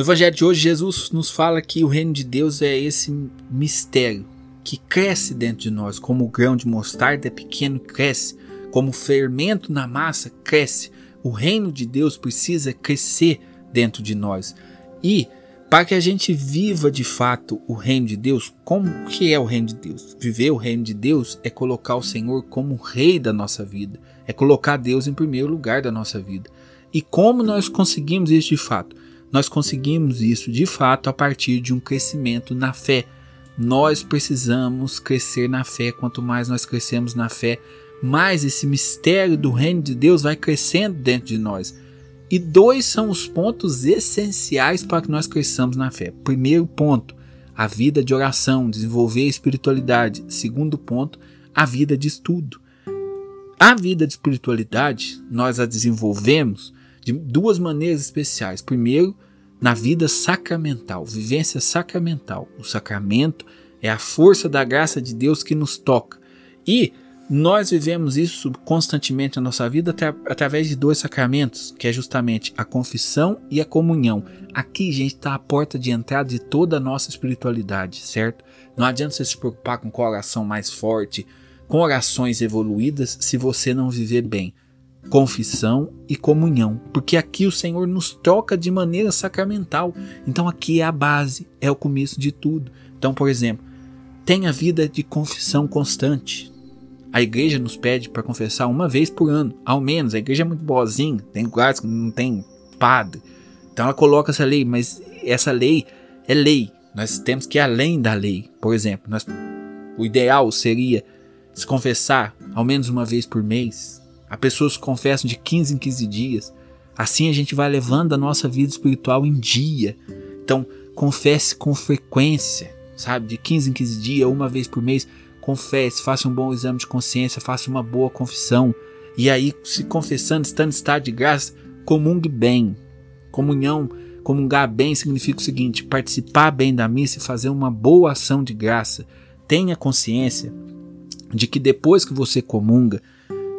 No Evangelho de hoje, Jesus nos fala que o reino de Deus é esse mistério que cresce dentro de nós, como o grão de mostarda é pequeno cresce, como o fermento na massa cresce. O reino de Deus precisa crescer dentro de nós. E para que a gente viva de fato o reino de Deus, como que é o reino de Deus? Viver o reino de Deus é colocar o Senhor como rei da nossa vida, é colocar Deus em primeiro lugar da nossa vida. E como nós conseguimos isso de fato? Nós conseguimos isso de fato a partir de um crescimento na fé. Nós precisamos crescer na fé. Quanto mais nós crescemos na fé, mais esse mistério do reino de Deus vai crescendo dentro de nós. E dois são os pontos essenciais para que nós cresçamos na fé. Primeiro ponto, a vida de oração, desenvolver a espiritualidade. Segundo ponto, a vida de estudo. A vida de espiritualidade nós a desenvolvemos de duas maneiras especiais. Primeiro, na vida sacramental, vivência sacramental. O sacramento é a força da graça de Deus que nos toca. E nós vivemos isso constantemente na nossa vida através de dois sacramentos, que é justamente a confissão e a comunhão. Aqui, gente, está a porta de entrada de toda a nossa espiritualidade, certo? Não adianta você se preocupar com qual oração mais forte, com orações evoluídas, se você não viver bem. Confissão e comunhão, porque aqui o Senhor nos toca de maneira sacramental. Então aqui é a base, é o começo de tudo. Então, por exemplo, tenha vida de confissão constante, a igreja nos pede para confessar uma vez por ano, ao menos. A igreja é muito boazinha, tem lugares que não tem padre. Então ela coloca essa lei, mas essa lei é lei. Nós temos que ir além da lei. Por exemplo, nós, o ideal seria se confessar ao menos uma vez por mês. Há pessoas que confessam de 15 em 15 dias. Assim a gente vai levando a nossa vida espiritual em dia. Então, confesse com frequência, sabe? De 15 em 15 dias, uma vez por mês confesse, faça um bom exame de consciência, faça uma boa confissão. E aí, se confessando, estando em estado de graça, comungue bem. Comunhão, comungar bem significa o seguinte: participar bem da missa e fazer uma boa ação de graça. Tenha consciência de que depois que você comunga,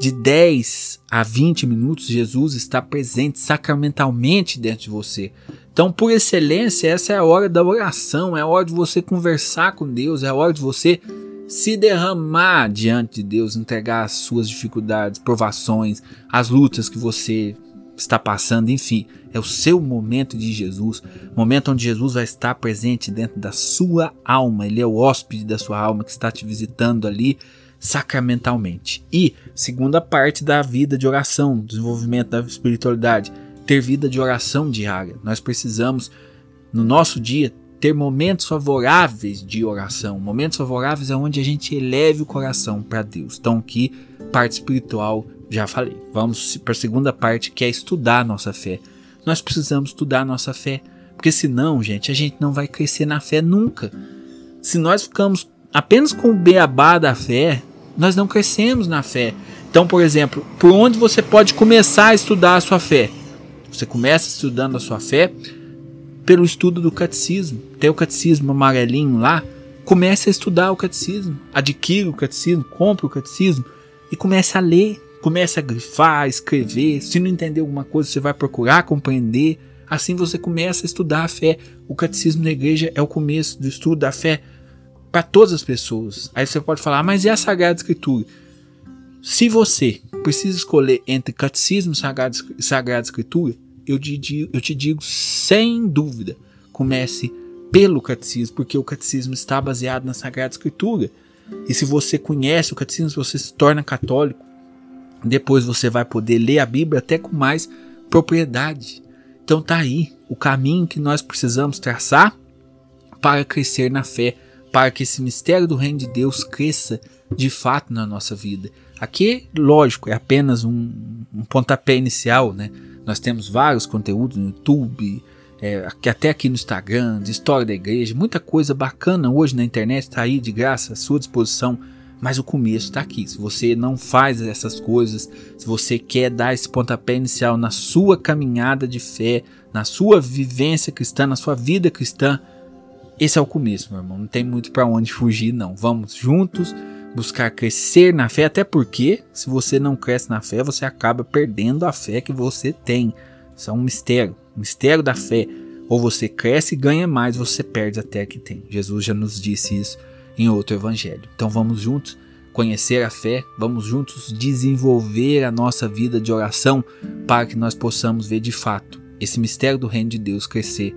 de 10 a 20 minutos, Jesus está presente sacramentalmente dentro de você. Então, por excelência, essa é a hora da oração, é a hora de você conversar com Deus, é a hora de você se derramar diante de Deus, entregar as suas dificuldades, provações, as lutas que você está passando, enfim, é o seu momento de Jesus, momento onde Jesus vai estar presente dentro da sua alma, ele é o hóspede da sua alma que está te visitando ali sacramentalmente. E segunda parte da vida de oração, desenvolvimento da espiritualidade, ter vida de oração diária. Nós precisamos no nosso dia ter momentos favoráveis de oração. Momentos favoráveis onde a gente eleve o coração para Deus. Então, aqui, parte espiritual, já falei. Vamos para a segunda parte, que é estudar a nossa fé. Nós precisamos estudar a nossa fé, porque senão, gente, a gente não vai crescer na fé nunca. Se nós ficamos apenas com o beabá da fé, nós não crescemos na fé. Então, por exemplo, por onde você pode começar a estudar a sua fé? Você começa estudando a sua fé pelo estudo do catecismo. Tem o catecismo amarelinho lá. Comece a estudar o catecismo. Adquira o catecismo, compre o catecismo e comece a ler. Comece a grifar, escrever. Se não entender alguma coisa, você vai procurar compreender. Assim você começa a estudar a fé. O catecismo da igreja é o começo do estudo da fé para todas as pessoas. Aí você pode falar, mas e a Sagrada Escritura? Se você precisa escolher entre catecismo e Sagrada Escritura, eu te, digo, eu te digo sem dúvida, comece pelo catecismo, porque o catecismo está baseado na Sagrada Escritura. E se você conhece o catecismo, você se torna católico, depois você vai poder ler a Bíblia até com mais propriedade. Então tá aí o caminho que nós precisamos traçar para crescer na fé, para que esse mistério do reino de Deus cresça de fato na nossa vida. Aqui, lógico, é apenas um, um pontapé inicial, né? Nós temos vários conteúdos no YouTube, é, até aqui no Instagram, de história da igreja, muita coisa bacana hoje na internet está aí de graça à sua disposição. Mas o começo está aqui. Se você não faz essas coisas, se você quer dar esse pontapé inicial na sua caminhada de fé, na sua vivência cristã, na sua vida cristã, esse é o começo, meu irmão. Não tem muito para onde fugir, não. Vamos juntos buscar crescer na fé, até porque se você não cresce na fé, você acaba perdendo a fé que você tem. Isso é um mistério, um mistério da fé. Ou você cresce e ganha mais, você perde até que tem. Jesus já nos disse isso em outro evangelho. Então vamos juntos conhecer a fé, vamos juntos desenvolver a nossa vida de oração para que nós possamos ver de fato esse mistério do reino de Deus crescer